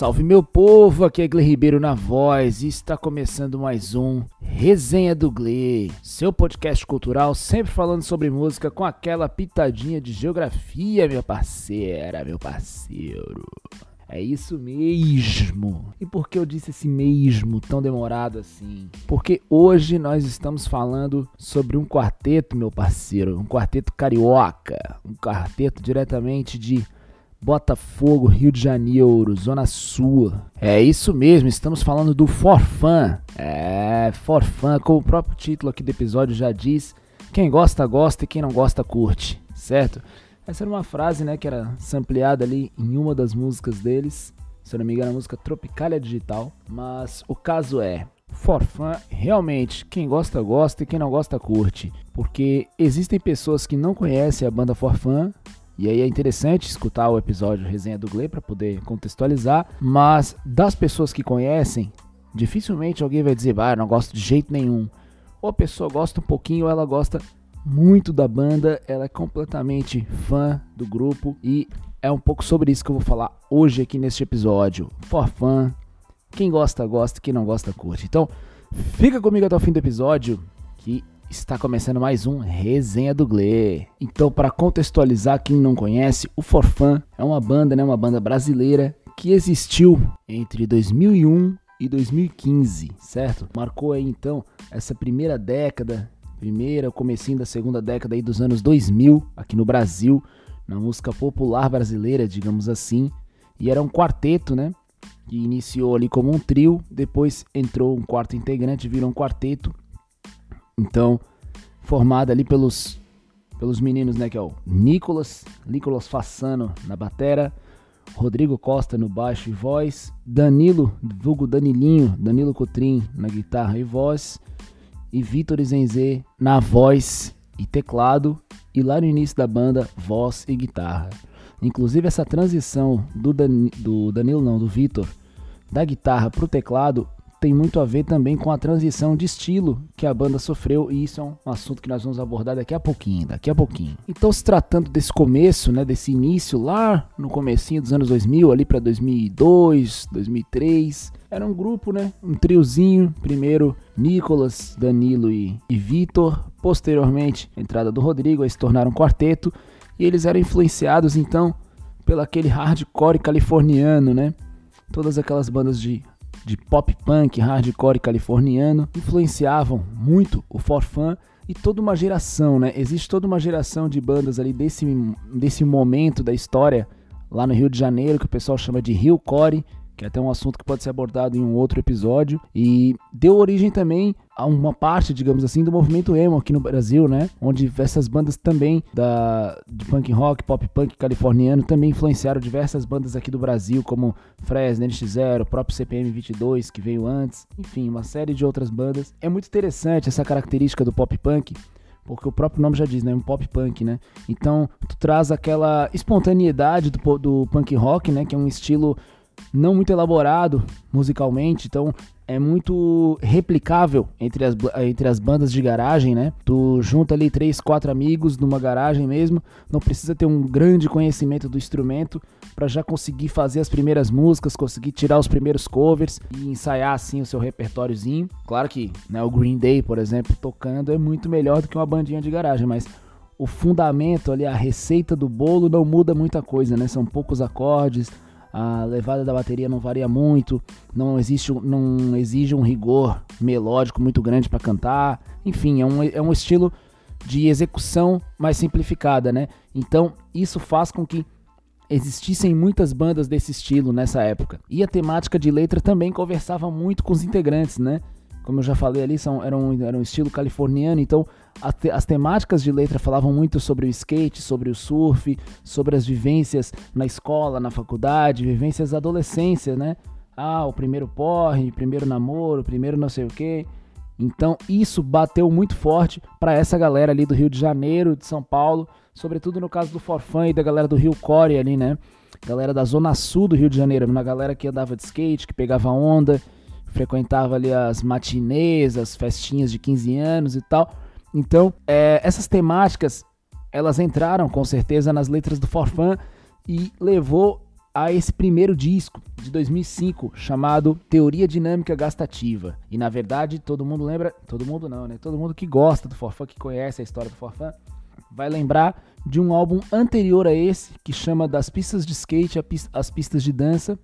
salve meu povo, aqui é Gle Ribeiro na voz e está começando mais um Resenha do Gle, seu podcast cultural sempre falando sobre música com aquela pitadinha de geografia, minha parceira, meu parceiro. É isso mesmo. E por que eu disse esse mesmo tão demorado assim? Porque hoje nós estamos falando sobre um quarteto, meu parceiro, um quarteto carioca, um quarteto diretamente de Botafogo, Rio de Janeiro, Zona Sul. É isso mesmo, estamos falando do Forfã. É, Forfã, como o próprio título aqui do episódio já diz, quem gosta, gosta e quem não gosta, curte, certo? Essa era uma frase, né, que era sampleada ali em uma das músicas deles, se não me engano, a música Tropicália Digital, mas o caso é, Forfã, realmente, quem gosta, gosta e quem não gosta, curte. Porque existem pessoas que não conhecem a banda Forfã e aí é interessante escutar o episódio Resenha do Gle para poder contextualizar, mas das pessoas que conhecem, dificilmente alguém vai dizer, ah, não gosto de jeito nenhum. Ou a pessoa gosta um pouquinho, ou ela gosta muito da banda, ela é completamente fã do grupo e é um pouco sobre isso que eu vou falar hoje aqui neste episódio. For fã, quem gosta, gosta, quem não gosta, curte. Então, fica comigo até o fim do episódio que Está começando mais um Resenha do Gle. Então, para contextualizar quem não conhece, o Forfã é uma banda, né, uma banda brasileira que existiu entre 2001 e 2015, certo? Marcou aí então essa primeira década, primeira, comecinho da segunda década aí dos anos 2000 aqui no Brasil, na música popular brasileira, digamos assim. E era um quarteto, né? Que iniciou ali como um trio, depois entrou um quarto integrante, virou um quarteto então, formada ali pelos pelos meninos, né, que é o Nicolas, Nicolas Fassano na batera, Rodrigo Costa no baixo e voz, Danilo, vulgo Danilinho, Danilo Cotrim na guitarra e voz, e Vitor Zenzê na voz e teclado, e lá no início da banda, voz e guitarra. Inclusive essa transição do, Dan, do Danilo, não, do Vitor, da guitarra pro teclado tem muito a ver também com a transição de estilo que a banda sofreu e isso é um assunto que nós vamos abordar daqui a pouquinho, daqui a pouquinho. Então, se tratando desse começo, né, desse início lá no comecinho dos anos 2000, ali para 2002, 2003, era um grupo, né, um triozinho, primeiro Nicolas, Danilo e, e Vitor, posteriormente entrada do Rodrigo, aí se tornaram um quarteto e eles eram influenciados então pelo aquele hardcore californiano, né? Todas aquelas bandas de de pop punk, hardcore californiano influenciavam muito o forfã e toda uma geração, né? Existe toda uma geração de bandas ali desse, desse momento da história lá no Rio de Janeiro que o pessoal chama de Rio Core, que é até um assunto que pode ser abordado em um outro episódio, e deu origem também a uma parte, digamos assim, do movimento emo aqui no Brasil, né? Onde essas bandas também da de punk rock, pop punk californiano também influenciaram diversas bandas aqui do Brasil, como Fresno, NX0, próprio CPM 22 que veio antes, enfim, uma série de outras bandas. É muito interessante essa característica do pop punk, porque o próprio nome já diz, né? Um pop punk, né? Então, tu traz aquela espontaneidade do, do punk rock, né? Que é um estilo não muito elaborado musicalmente, então é muito replicável entre as, entre as bandas de garagem, né? Tu junta ali três, quatro amigos numa garagem mesmo, não precisa ter um grande conhecimento do instrumento para já conseguir fazer as primeiras músicas, conseguir tirar os primeiros covers e ensaiar assim o seu repertóriozinho. Claro que né, o Green Day, por exemplo, tocando é muito melhor do que uma bandinha de garagem, mas o fundamento ali, a receita do bolo não muda muita coisa, né? São poucos acordes, a levada da bateria não varia muito, não existe, não exige um rigor melódico muito grande para cantar, enfim, é um, é um estilo de execução mais simplificada, né? Então isso faz com que existissem muitas bandas desse estilo nessa época. E a temática de letra também conversava muito com os integrantes, né? Como eu já falei ali, são, eram, eram estilo californiano, então as temáticas de letra falavam muito sobre o skate, sobre o surf, sobre as vivências na escola, na faculdade, vivências da adolescência, né? Ah, o primeiro porre, primeiro namoro, primeiro não sei o quê. Então isso bateu muito forte para essa galera ali do Rio de Janeiro, de São Paulo, sobretudo no caso do Forfã e da galera do Rio Core ali, né? Galera da zona sul do Rio de Janeiro, na galera que andava de skate, que pegava onda, frequentava ali as matinês, as festinhas de 15 anos e tal. Então, é, essas temáticas, elas entraram com certeza nas letras do Forfã e levou a esse primeiro disco de 2005 chamado Teoria Dinâmica Gastativa. E na verdade, todo mundo lembra, todo mundo não, né? Todo mundo que gosta do Forfã, que conhece a história do Forfã, vai lembrar de um álbum anterior a esse que chama Das Pistas de Skate às Pistas de Dança,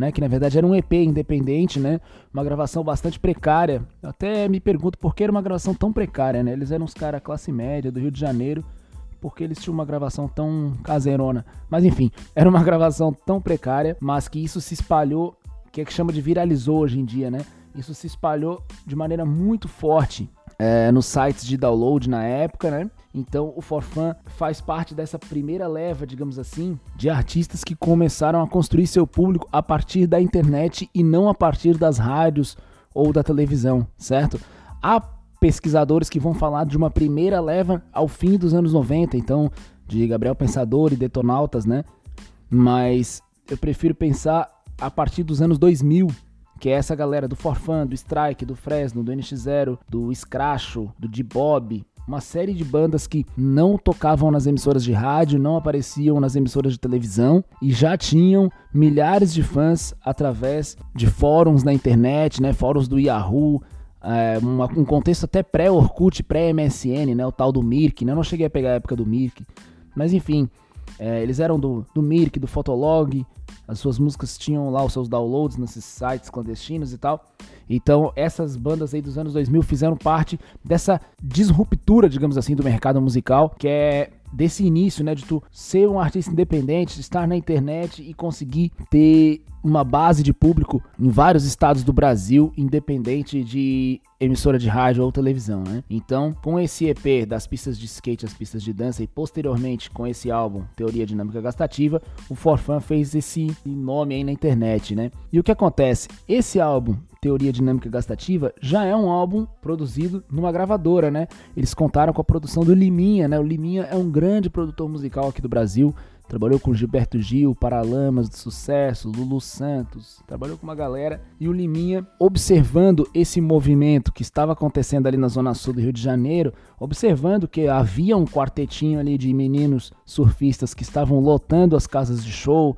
né, que na verdade era um EP independente, né, uma gravação bastante precária. Eu até me pergunto por que era uma gravação tão precária, né? Eles eram uns caras classe média do Rio de Janeiro, porque eles tinham uma gravação tão caseirona. Mas enfim, era uma gravação tão precária, mas que isso se espalhou, que é que chama de viralizou hoje em dia, né? Isso se espalhou de maneira muito forte é, nos sites de download na época, né? Então o Forfan faz parte dessa primeira leva, digamos assim, de artistas que começaram a construir seu público a partir da internet e não a partir das rádios ou da televisão, certo? Há pesquisadores que vão falar de uma primeira leva ao fim dos anos 90, então de Gabriel Pensador e Detonautas, né? Mas eu prefiro pensar a partir dos anos 2000, que é essa galera do Forfan, do Strike, do Fresno, do NX0, do Scratcho, do D-Bob, uma série de bandas que não tocavam nas emissoras de rádio, não apareciam nas emissoras de televisão e já tinham milhares de fãs através de fóruns na internet, né, fóruns do Yahoo, é, uma, um contexto até pré-Orkut, pré-MSN, né, o tal do Mirk, né, eu não cheguei a pegar a época do Mirk, mas enfim, é, eles eram do, do Mirk, do Fotolog, as suas músicas tinham lá os seus downloads nesses sites clandestinos e tal. Então, essas bandas aí dos anos 2000 fizeram parte dessa disruptura, digamos assim, do mercado musical, que é desse início, né, de tu ser um artista independente, estar na internet e conseguir ter uma base de público em vários estados do Brasil, independente de emissora de rádio ou televisão, né? Então, com esse EP das pistas de skate às pistas de dança e posteriormente com esse álbum Teoria Dinâmica Gastativa, o Forfan fez esse nome aí na internet, né? E o que acontece? Esse álbum Teoria Dinâmica Gastativa já é um álbum produzido numa gravadora, né? Eles contaram com a produção do Liminha, né? O Liminha é um grande produtor musical aqui do Brasil, Trabalhou com Gilberto Gil, Paralamas do Sucesso, Lulu Santos, trabalhou com uma galera. E o Liminha, observando esse movimento que estava acontecendo ali na Zona Sul do Rio de Janeiro, observando que havia um quartetinho ali de meninos surfistas que estavam lotando as casas de show,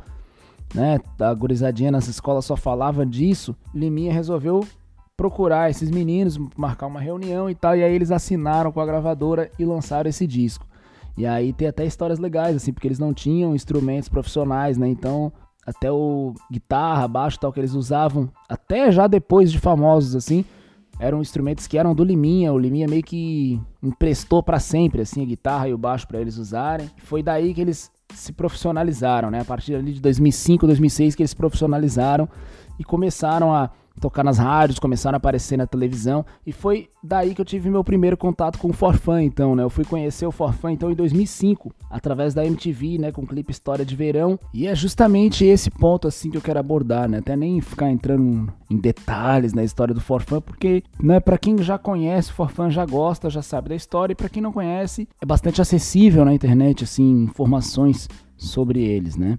né? A gurizadinha nas escolas só falava disso. Liminha resolveu procurar esses meninos, marcar uma reunião e tal, e aí eles assinaram com a gravadora e lançaram esse disco. E aí tem até histórias legais, assim, porque eles não tinham instrumentos profissionais, né? Então, até o guitarra, baixo tal que eles usavam, até já depois de famosos, assim, eram instrumentos que eram do Liminha. O Liminha meio que emprestou para sempre, assim, a guitarra e o baixo para eles usarem. Foi daí que eles se profissionalizaram, né? A partir ali de 2005, 2006 que eles se profissionalizaram e começaram a tocar nas rádios, começaram a aparecer na televisão e foi daí que eu tive meu primeiro contato com o Forfã, então, né? Eu fui conhecer o Forfã então em 2005, através da MTV, né, com o clipe História de Verão, e é justamente esse ponto assim que eu quero abordar, né? Até nem ficar entrando em detalhes na história do Forfã, porque, né, para quem já conhece o Forfã já gosta, já sabe da história, e para quem não conhece, é bastante acessível na internet assim, informações sobre eles, né?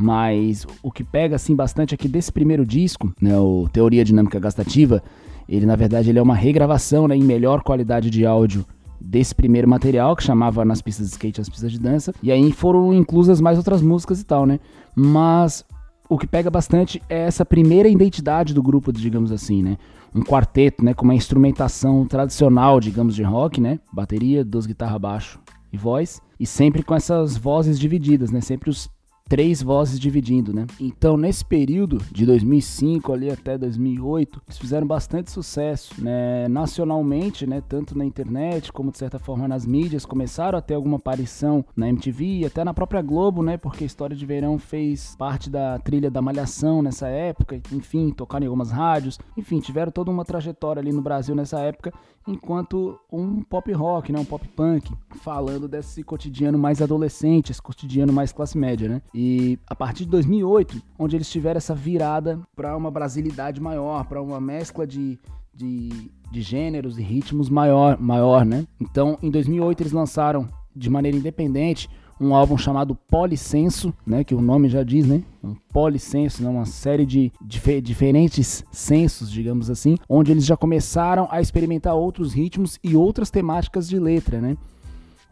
Mas o que pega assim bastante aqui desse primeiro disco, né, o Teoria Dinâmica Gastativa, ele na verdade ele é uma regravação né, em melhor qualidade de áudio desse primeiro material, que chamava Nas Pistas de Skate As Pistas de Dança, e aí foram inclusas mais outras músicas e tal, né? Mas o que pega bastante é essa primeira identidade do grupo, digamos assim, né? Um quarteto, né, com uma instrumentação tradicional, digamos, de rock, né? Bateria, duas guitarras baixo e voz, e sempre com essas vozes divididas, né? Sempre os três vozes dividindo, né? Então, nesse período de 2005 ali até 2008, eles fizeram bastante sucesso, né? Nacionalmente, né? Tanto na internet como de certa forma nas mídias, começaram a ter alguma aparição na MTV e até na própria Globo, né? Porque História de Verão fez parte da trilha da Malhação nessa época, enfim, tocaram em algumas rádios, enfim, tiveram toda uma trajetória ali no Brasil nessa época, enquanto um pop rock, né? Um pop punk, falando desse cotidiano mais adolescente, esse cotidiano mais classe média, né? E a partir de 2008, onde eles tiveram essa virada para uma brasilidade maior, para uma mescla de, de, de gêneros e ritmos maior, maior, né? Então, em 2008 eles lançaram de maneira independente um álbum chamado Policenso, né, que o nome já diz, né, um policenso, né, uma série de dif diferentes censos, digamos assim, onde eles já começaram a experimentar outros ritmos e outras temáticas de letra, né,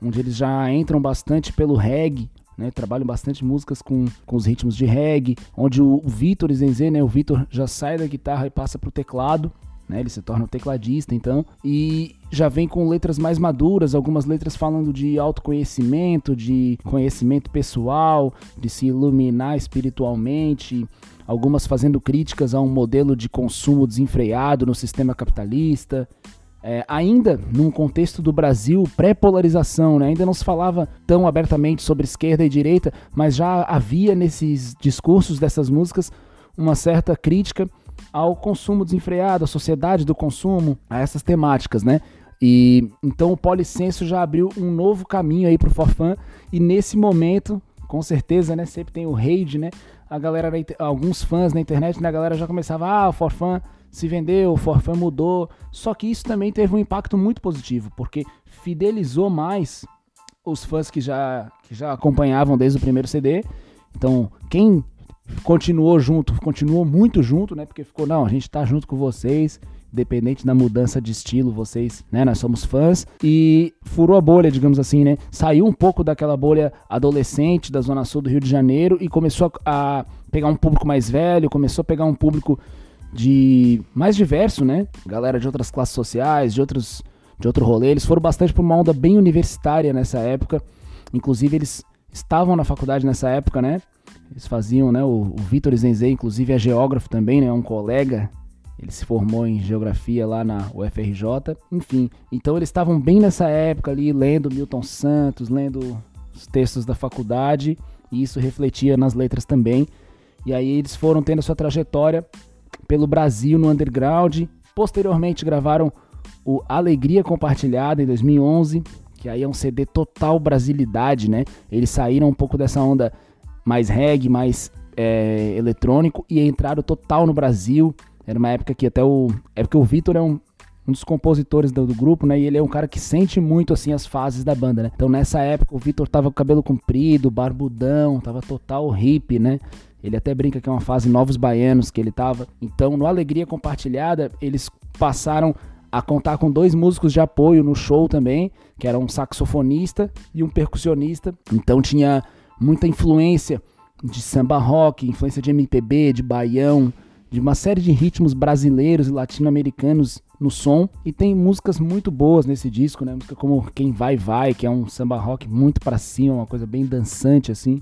onde eles já entram bastante pelo reggae, né? Trabalham bastante músicas com, com os ritmos de reggae, onde o, o Vitor Zenze, né? O Vitor já sai da guitarra e passa pro teclado, né? Ele se torna um tecladista, então, e já vem com letras mais maduras, algumas letras falando de autoconhecimento, de conhecimento pessoal, de se iluminar espiritualmente, algumas fazendo críticas a um modelo de consumo desenfreado no sistema capitalista. É, ainda num contexto do Brasil pré-polarização, né? ainda não se falava tão abertamente sobre esquerda e direita, mas já havia nesses discursos dessas músicas uma certa crítica ao consumo desenfreado, à sociedade do consumo, a essas temáticas, né? E então o Policenso já abriu um novo caminho aí pro Forfã e nesse momento, com certeza, né, sempre tem o rage, né? A galera, alguns fãs na internet, né, a galera já começava, ah, o Forfã se vendeu, o Forfã mudou. Só que isso também teve um impacto muito positivo, porque fidelizou mais os fãs que já, que já acompanhavam desde o primeiro CD. Então, quem continuou junto, continuou muito junto, né? Porque ficou, não, a gente tá junto com vocês, independente da mudança de estilo, vocês, né? Nós somos fãs. E furou a bolha, digamos assim, né? Saiu um pouco daquela bolha adolescente da Zona Sul do Rio de Janeiro e começou a, a pegar um público mais velho, começou a pegar um público de mais diverso, né? Galera de outras classes sociais, de outros de outro rolê. Eles foram bastante por uma onda bem universitária nessa época. Inclusive, eles estavam na faculdade nessa época, né? Eles faziam, né? O, o Vitor Zenzé, inclusive, é geógrafo também, né? Um colega. Ele se formou em geografia lá na UFRJ. Enfim, então eles estavam bem nessa época ali, lendo Milton Santos, lendo os textos da faculdade. E isso refletia nas letras também. E aí eles foram tendo a sua trajetória pelo Brasil no underground. Posteriormente gravaram o Alegria Compartilhada em 2011, que aí é um CD total brasilidade, né? Eles saíram um pouco dessa onda mais reggae, mais é, eletrônico e entraram total no Brasil. Era uma época que até o. É porque o Vitor é um, um dos compositores do, do, grupo, né? E ele é um cara que sente muito assim as fases da banda, né? Então nessa época o Vitor tava com cabelo comprido, barbudão, tava total hippie, né? Ele até brinca que é uma fase novos baianos que ele tava. Então, no Alegria Compartilhada, eles passaram a contar com dois músicos de apoio no show também, que era um saxofonista e um percussionista. Então tinha muita influência de samba rock, influência de MPB, de baião, de uma série de ritmos brasileiros e latino-americanos no som e tem músicas muito boas nesse disco, né? Música como Quem Vai Vai, que é um samba rock muito para cima, uma coisa bem dançante assim,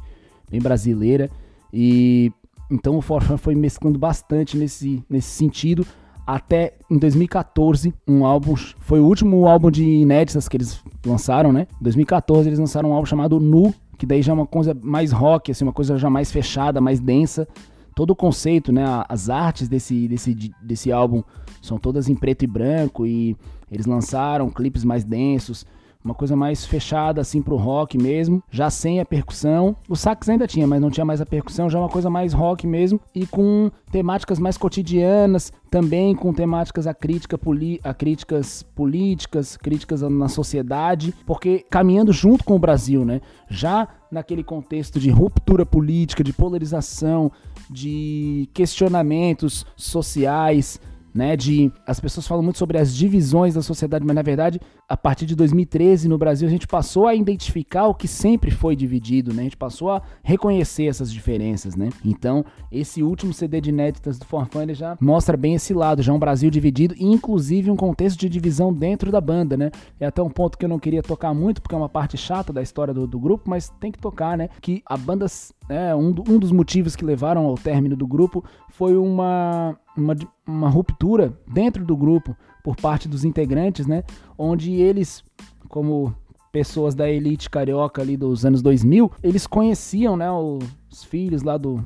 bem brasileira. E então o Forfã foi mesclando bastante nesse, nesse sentido. Até em 2014, um álbum. Foi o último álbum de inéditas que eles lançaram, né? Em 2014 eles lançaram um álbum chamado Nu, que daí já é uma coisa mais rock, assim, uma coisa já mais fechada, mais densa. Todo o conceito, né? As artes desse, desse, desse álbum são todas em preto e branco e eles lançaram clipes mais densos uma coisa mais fechada assim pro rock mesmo, já sem a percussão. O sax ainda tinha, mas não tinha mais a percussão, já uma coisa mais rock mesmo e com temáticas mais cotidianas, também com temáticas a, crítica a críticas políticas, críticas na sociedade, porque caminhando junto com o Brasil, né? Já naquele contexto de ruptura política, de polarização, de questionamentos sociais, né, de as pessoas falam muito sobre as divisões da sociedade, mas na verdade, a partir de 2013 no Brasil a gente passou a identificar o que sempre foi dividido, né? A gente passou a reconhecer essas diferenças, né? Então, esse último CD de inéditas do Forfã, ele já mostra bem esse lado, já um Brasil dividido, inclusive um contexto de divisão dentro da banda, né? É até um ponto que eu não queria tocar muito, porque é uma parte chata da história do, do grupo, mas tem que tocar, né? Que a banda, é, um, um dos motivos que levaram ao término do grupo foi uma uma, uma ruptura dentro do grupo por parte dos integrantes, né? Onde eles, como pessoas da elite carioca ali dos anos 2000, eles conheciam, né, os filhos lá do,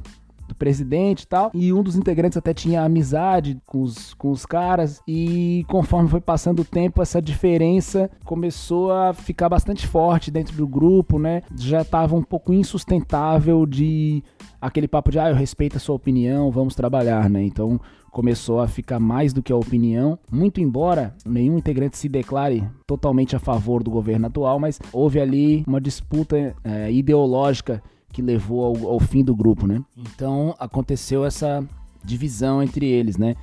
do presidente e tal. E um dos integrantes até tinha amizade com os, com os caras. E conforme foi passando o tempo, essa diferença começou a ficar bastante forte dentro do grupo, né? Já estava um pouco insustentável de aquele papo de ah, eu respeito a sua opinião, vamos trabalhar, né? Então começou a ficar mais do que a opinião, muito embora nenhum integrante se declare totalmente a favor do governo atual, mas houve ali uma disputa é, ideológica que levou ao, ao fim do grupo, né? Então aconteceu essa divisão entre eles, né?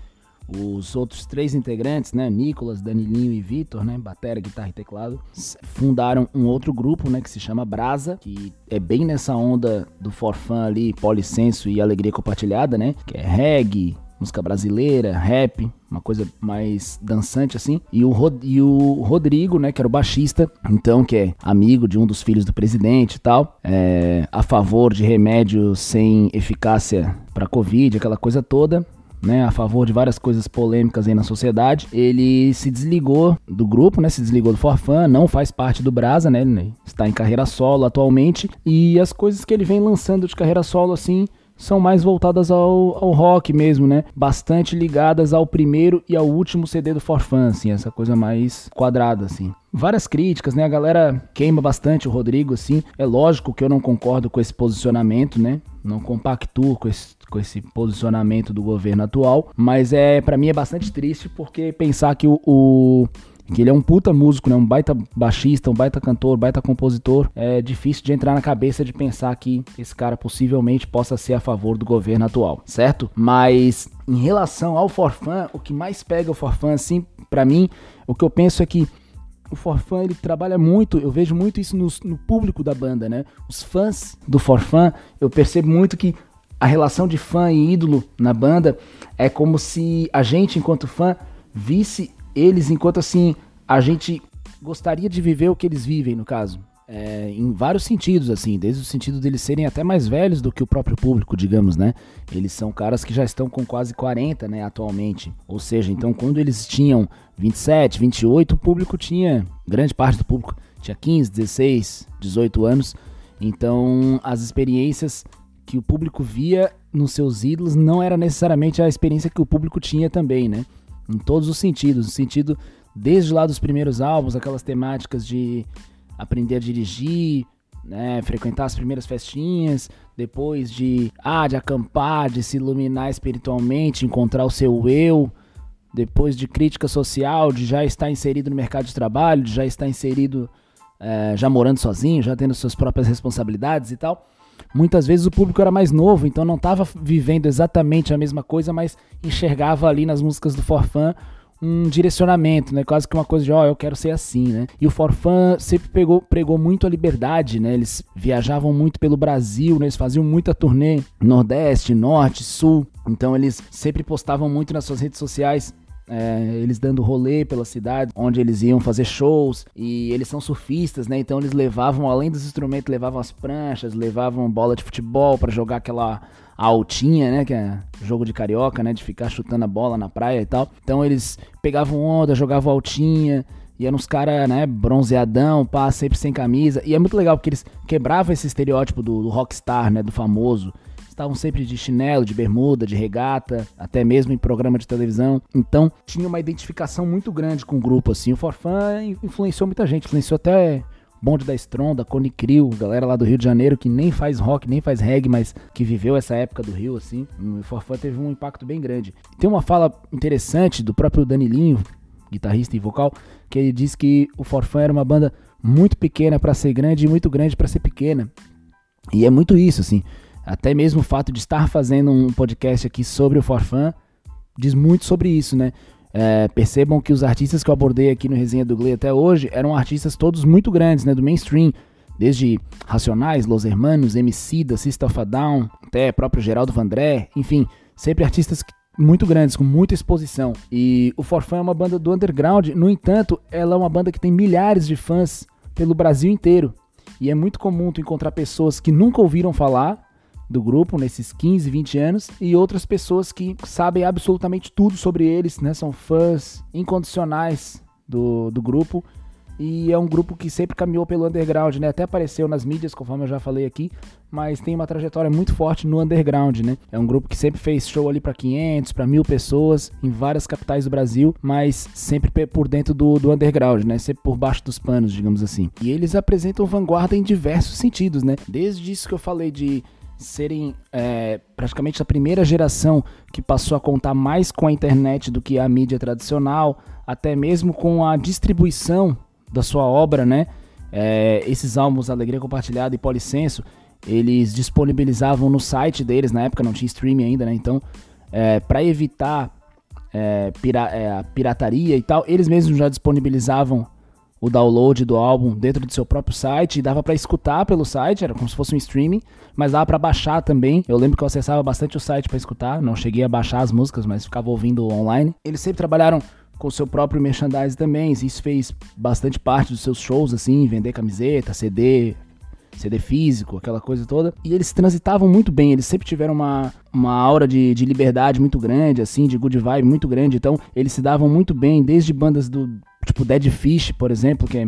Os outros três integrantes, né, Nicolas, Danilinho e Vitor, né, batera, guitarra e teclado, fundaram um outro grupo, né, que se chama Brasa, que é bem nessa onda do forfã ali, polissenso e alegria compartilhada, né, que é reggae, música brasileira, rap, uma coisa mais dançante assim. E o, Rod e o Rodrigo, né, que era o baixista, então, que é amigo de um dos filhos do presidente e tal, é, a favor de remédios sem eficácia para Covid, aquela coisa toda. Né, a favor de várias coisas polêmicas aí na sociedade. Ele se desligou do grupo, né, se desligou do Forfã, não faz parte do Brasa, né, está em carreira solo atualmente. E as coisas que ele vem lançando de carreira solo, assim, são mais voltadas ao, ao rock mesmo, né? Bastante ligadas ao primeiro e ao último CD do Forfan, assim, essa coisa mais quadrada, assim. Várias críticas, né? A galera queima bastante o Rodrigo, assim. É lógico que eu não concordo com esse posicionamento, né? Não compactuo com esse, com esse posicionamento do governo atual, mas é para mim é bastante triste porque pensar que o, o que ele é um puta músico, né? Um baita baixista, um baita cantor, baita compositor. É difícil de entrar na cabeça de pensar que esse cara possivelmente possa ser a favor do governo atual, certo? Mas em relação ao Forfã, o que mais pega o Forfã, assim, para mim, o que eu penso é que o Forfã ele trabalha muito, eu vejo muito isso no, no público da banda, né? Os fãs do Forfã, eu percebo muito que a relação de fã e ídolo na banda é como se a gente, enquanto fã, visse eles enquanto assim a gente gostaria de viver o que eles vivem, no caso. É, em vários sentidos, assim, desde o sentido deles serem até mais velhos do que o próprio público, digamos, né? Eles são caras que já estão com quase 40, né, atualmente. Ou seja, então quando eles tinham 27, 28, o público tinha, grande parte do público tinha 15, 16, 18 anos. Então as experiências que o público via nos seus ídolos não era necessariamente a experiência que o público tinha também, né? Em todos os sentidos, no sentido desde lá dos primeiros álbuns, aquelas temáticas de aprender a dirigir, né, frequentar as primeiras festinhas, depois de ah, de acampar, de se iluminar espiritualmente, encontrar o seu eu, depois de crítica social, de já estar inserido no mercado de trabalho, de já estar inserido é, já morando sozinho, já tendo suas próprias responsabilidades e tal. Muitas vezes o público era mais novo, então não estava vivendo exatamente a mesma coisa, mas enxergava ali nas músicas do Forfã um direcionamento, né? Quase que uma coisa de, ó, oh, eu quero ser assim, né? E o Forfã sempre pegou, pregou muito a liberdade, né? Eles viajavam muito pelo Brasil, né? Eles faziam muita turnê Nordeste, Norte, Sul. Então eles sempre postavam muito nas suas redes sociais é, eles dando rolê pela cidade, onde eles iam fazer shows, e eles são surfistas, né? Então eles levavam, além dos instrumentos, levavam as pranchas, levavam bola de futebol para jogar aquela altinha, né? Que é jogo de carioca, né? De ficar chutando a bola na praia e tal. Então eles pegavam onda, jogavam altinha, e eram uns caras, né, bronzeadão, pá, sempre sem camisa. E é muito legal porque eles quebravam esse estereótipo do, do rockstar, né, do famoso estavam sempre de chinelo, de bermuda, de regata, até mesmo em programa de televisão. Então tinha uma identificação muito grande com o grupo, assim. O Forfã influenciou muita gente, influenciou até Bonde da Stronda, Cone Crew, galera lá do Rio de Janeiro que nem faz rock, nem faz reggae, mas que viveu essa época do Rio, assim. O Forfã teve um impacto bem grande. Tem uma fala interessante do próprio Danilinho, guitarrista e vocal, que ele diz que o Forfã era uma banda muito pequena para ser grande e muito grande para ser pequena. E é muito isso, assim. Até mesmo o fato de estar fazendo um podcast aqui sobre o Forfã diz muito sobre isso, né? É, percebam que os artistas que eu abordei aqui no Resenha do Glee até hoje eram artistas todos muito grandes, né? Do mainstream. Desde Racionais, Los Hermanos, MC da System of a Down, até próprio Geraldo Vandré, enfim, sempre artistas muito grandes, com muita exposição. E o Forfã é uma banda do underground, no entanto, ela é uma banda que tem milhares de fãs pelo Brasil inteiro. E é muito comum tu encontrar pessoas que nunca ouviram falar do grupo nesses 15, 20 anos e outras pessoas que sabem absolutamente tudo sobre eles, né? São fãs incondicionais do, do grupo e é um grupo que sempre caminhou pelo underground, né? Até apareceu nas mídias, conforme eu já falei aqui, mas tem uma trajetória muito forte no underground, né? É um grupo que sempre fez show ali para 500, para mil pessoas em várias capitais do Brasil, mas sempre por dentro do, do underground, né? Sempre por baixo dos panos, digamos assim. E eles apresentam vanguarda em diversos sentidos, né? Desde isso que eu falei de serem é, praticamente a primeira geração que passou a contar mais com a internet do que a mídia tradicional, até mesmo com a distribuição da sua obra, né? É, esses álbuns Alegria Compartilhada e Policenso, eles disponibilizavam no site deles, na época não tinha streaming ainda, né? Então, é, para evitar é, pira, é, a pirataria e tal, eles mesmos já disponibilizavam o download do álbum dentro do seu próprio site e dava para escutar pelo site, era como se fosse um streaming, mas dava para baixar também. Eu lembro que eu acessava bastante o site para escutar, não cheguei a baixar as músicas, mas ficava ouvindo online. Eles sempre trabalharam com o seu próprio merchandise também, isso fez bastante parte dos seus shows assim, vender camiseta, CD, CD físico, aquela coisa toda. E eles transitavam muito bem, eles sempre tiveram uma, uma aura de, de liberdade muito grande, assim, de good vibe muito grande. Então, eles se davam muito bem, desde bandas do tipo Dead Fish, por exemplo, que é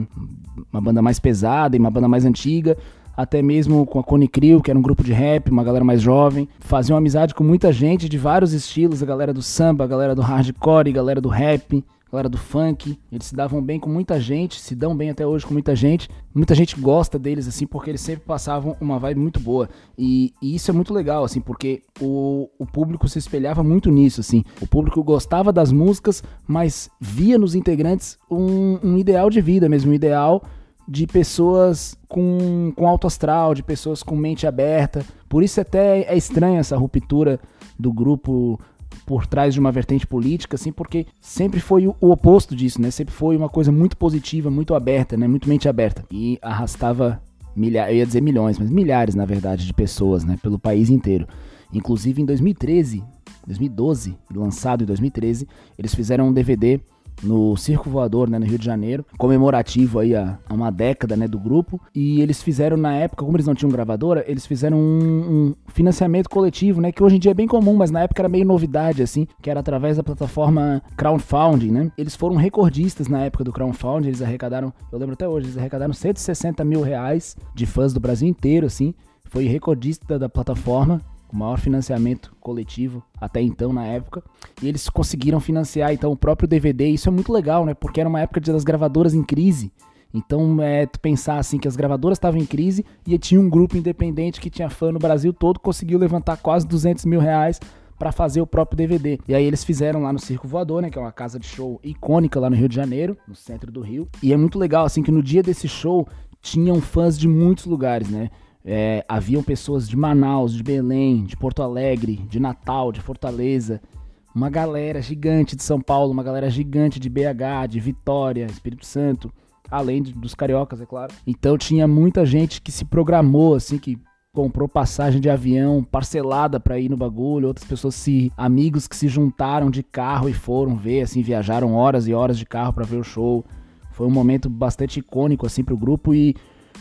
uma banda mais pesada e uma banda mais antiga, até mesmo com a Cone Crew, que era um grupo de rap, uma galera mais jovem. Faziam amizade com muita gente de vários estilos, a galera do samba, a galera do hardcore, a galera do rap galera do funk, eles se davam bem com muita gente, se dão bem até hoje com muita gente. Muita gente gosta deles, assim, porque eles sempre passavam uma vibe muito boa. E, e, isso é muito legal, assim, porque o, o público se espelhava muito nisso, assim. O público gostava das músicas, mas via nos integrantes um, um ideal de vida mesmo, um ideal de pessoas com, com alto astral, de pessoas com mente aberta. Por isso até é estranha essa ruptura do grupo por trás de uma vertente política, assim, porque sempre foi o, oposto disso, né? Sempre foi uma coisa muito positiva, muito aberta, né? Muito mente aberta. E arrastava milhares, eu ia dizer milhões, mas milhares, na verdade, de pessoas, né? Pelo país inteiro. Inclusive em 2013, 2012, lançado em 2013, eles fizeram um DVD no Circo Voador, né, no Rio de Janeiro, comemorativo aí a, a, uma década, né, do grupo. E eles fizeram na época, como eles não tinham gravadora, eles fizeram um, um, financiamento coletivo, né, que hoje em dia é bem comum, mas na época era meio novidade, assim, que era através da plataforma crowdfunding, né. Eles foram recordistas na época do crowdfunding, eles arrecadaram, eu lembro até hoje, eles arrecadaram 160 mil reais de fãs do Brasil inteiro, assim. Foi recordista da plataforma o maior financiamento coletivo até então na época. E eles conseguiram financiar então o próprio DVD. E isso é muito legal, né? Porque era uma época das gravadoras em crise. Então, é tu pensar assim que as gravadoras estavam em crise e tinha um grupo independente que tinha fã no Brasil todo, conseguiu levantar quase 200 mil reais para fazer o próprio DVD. E aí eles fizeram lá no Circo Voador, né, que é uma casa de show icônica lá no Rio de Janeiro, no centro do Rio. E é muito legal assim que no dia desse show tinham fãs de muitos lugares, né? É, haviam pessoas de Manaus, de Belém, de Porto Alegre, de Natal, de Fortaleza, uma galera gigante de São Paulo, uma galera gigante de BH, de Vitória, Espírito Santo, além de, dos cariocas, é claro. Então tinha muita gente que se programou, assim, que comprou passagem de avião parcelada para ir no bagulho, outras pessoas se amigos que se juntaram de carro e foram ver, assim, viajaram horas e horas de carro para ver o show. Foi um momento bastante icônico assim pro grupo e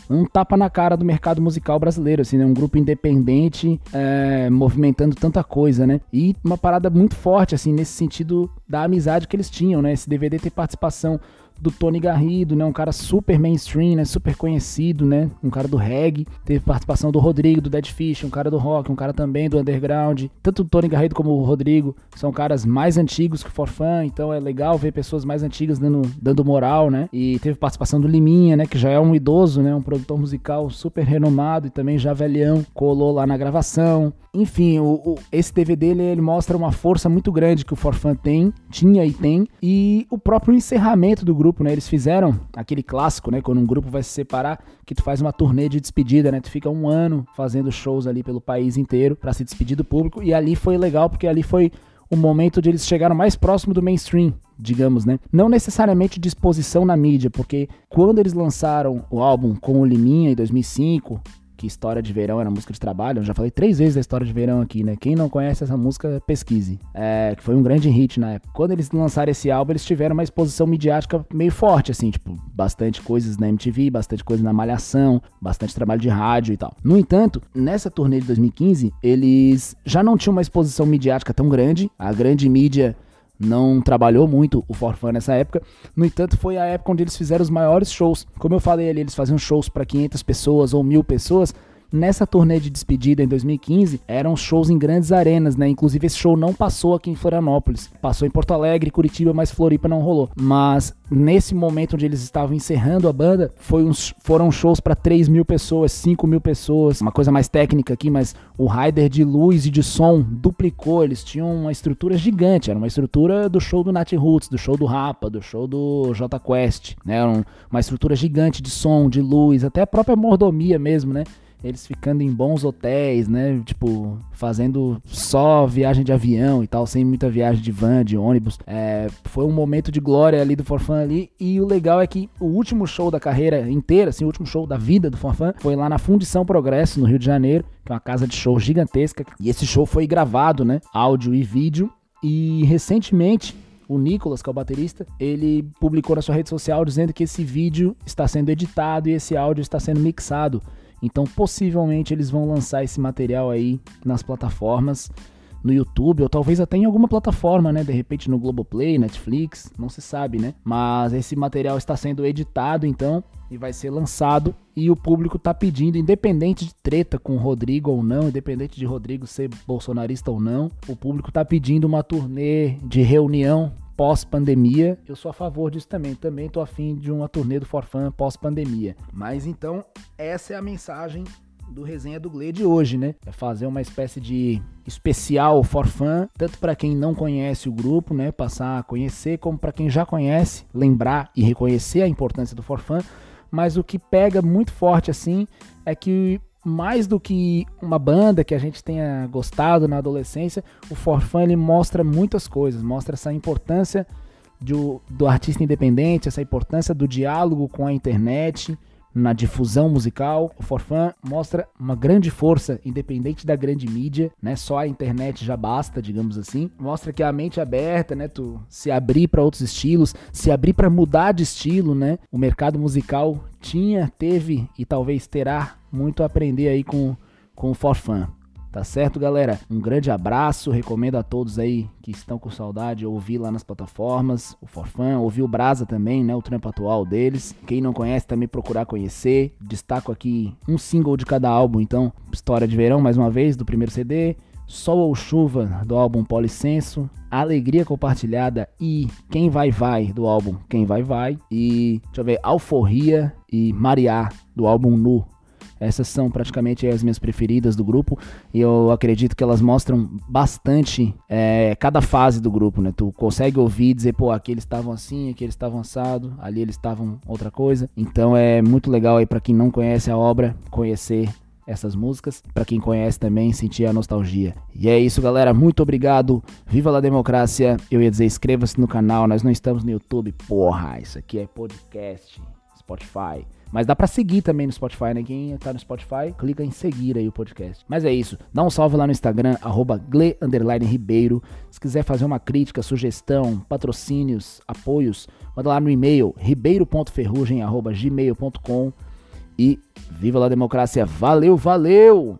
um tapa na cara do mercado musical brasileiro, assim, né? Um grupo independente é, movimentando tanta coisa, né? E uma parada muito forte, assim, nesse sentido da amizade que eles tinham, né? Esse DVD tem participação do Tony Garrido, né? Um cara super mainstream, né? Super conhecido, né? Um cara do reggae. Teve participação do Rodrigo, do Dead Fish, um cara do rock, um cara também do underground. Tanto o Tony Garrido como o Rodrigo são caras mais antigos que o Forfã, então é legal ver pessoas mais antigas dando, dando moral, né? E teve participação do Liminha, né? Que já é um idoso, né? Um produtor musical super renomado e também já velhão. Colou lá na gravação. Enfim, o, o, esse DVD ele, ele, mostra uma força muito grande que o Forfã tem, tinha e tem, e o próprio encerramento do grupo, né? Eles fizeram aquele clássico, né? Quando um grupo vai se separar, que tu faz uma turnê de despedida, né? Tu fica um ano fazendo shows ali pelo país inteiro para se despedir do público, e ali foi legal porque ali foi o momento de eles chegaram mais próximo do mainstream, digamos, né? Não necessariamente de exposição na mídia, porque quando eles lançaram o álbum com o Liminha em 2005, que História de Verão era música de trabalho. Eu já falei três vezes da História de Verão aqui, né? Quem não conhece essa música, pesquise. É, que foi um grande hit na época. Quando eles lançaram esse álbum, eles tiveram uma exposição midiática meio forte, assim, tipo, bastante coisas na MTV, bastante coisa na Malhação, bastante trabalho de rádio e tal. No entanto, nessa turnê de 2015, eles já não tinham uma exposição midiática tão grande. A grande mídia não trabalhou muito o Forfã nessa época. No entanto, foi a época onde eles fizeram os maiores shows. Como eu falei ali, eles faziam shows para 500 pessoas ou mil pessoas. Nessa turnê de despedida em 2015, eram shows em grandes arenas, né? Inclusive esse show não passou aqui em Florianópolis. Passou em Porto Alegre, Curitiba, mas Floripa não rolou. Mas nesse momento onde eles estavam encerrando a banda, foi uns, foram shows para 3 mil pessoas, 5 mil pessoas. Uma coisa mais técnica aqui, mas o rider de luz e de som duplicou. Eles tinham uma estrutura gigante. Era uma estrutura do show do Nat Roots, do show do Rapa, do show do J Quest, né? Era uma estrutura gigante de som, de luz, até a própria mordomia mesmo, né? Eles ficando em bons hotéis, né? Tipo, fazendo só viagem de avião e tal, sem muita viagem de van, de ônibus. É, foi um momento de glória ali do Forfã ali. E o legal é que o último show da carreira inteira, assim, o último show da vida do Forfã, foi lá na Fundição Progresso, no Rio de Janeiro, que é uma casa de show gigantesca. E esse show foi gravado, né? Áudio e vídeo. E recentemente o Nicolas, que é o baterista, ele publicou na sua rede social dizendo que esse vídeo está sendo editado e esse áudio está sendo mixado. Então, possivelmente eles vão lançar esse material aí nas plataformas, no YouTube, ou talvez até em alguma plataforma, né? De repente no Globoplay, Netflix, não se sabe, né? Mas esse material está sendo editado, então, e vai ser lançado. E o público tá pedindo, independente de treta com o Rodrigo ou não, independente de Rodrigo ser bolsonarista ou não, o público tá pedindo uma turnê de reunião pós-pandemia, eu sou a favor disso também. Também tô afim de uma turnê do Forfã pós-pandemia. Mas então, essa é a mensagem do Resenha do Gle de hoje, né? É fazer uma espécie de especial Forfã, tanto para quem não conhece o grupo, né, passar a conhecer, como para quem já conhece, lembrar e reconhecer a importância do Forfã. Mas o que pega muito forte assim é que mais do que uma banda que a gente tenha gostado na adolescência, o Forfã ele mostra muitas coisas, mostra essa importância do, do artista independente, essa importância do diálogo com a internet, na difusão musical. O Forfã mostra uma grande força, independente da grande mídia, né? Só a internet já basta, digamos assim. Mostra que a mente é aberta, né? Tu se abrir para outros estilos, se abrir para mudar de estilo, né? O mercado musical tinha, teve e talvez terá muito a aprender aí com, com o Forfã. Tá certo, galera? Um grande abraço. Recomendo a todos aí que estão com saudade ouvir lá nas plataformas o Forfã, ouvir o Brasa também, né? O trampo atual deles. Quem não conhece também procurar conhecer. Destaco aqui um single de cada álbum, então, História de Verão, mais uma vez, do primeiro CD. Sol ou Chuva, do álbum Policenso. Alegria Compartilhada e Quem Vai Vai, do álbum Quem Vai Vai. E, deixa eu ver, Alforria e Mariá, do álbum Nu, essas são praticamente as minhas preferidas do grupo e eu acredito que elas mostram bastante é, cada fase do grupo, né? Tu consegue ouvir e dizer, pô, aqui eles estavam assim, aqui eles estavam assado, ali eles estavam outra coisa. Então é muito legal aí para quem não conhece a obra conhecer essas músicas. Para quem conhece também, sentir a nostalgia. E é isso, galera. Muito obrigado. Viva a democracia. Eu ia dizer, inscreva-se no canal. Nós não estamos no YouTube. Porra, isso aqui é podcast, Spotify. Mas dá para seguir também no Spotify, né? Quem tá no Spotify, clica em seguir aí o podcast. Mas é isso. Dá um salve lá no Instagram, arroba gle, Ribeiro. Se quiser fazer uma crítica, sugestão, patrocínios, apoios, manda lá no e-mail ribeiro.ferrugem.gmail.com e viva a democracia. Valeu, valeu!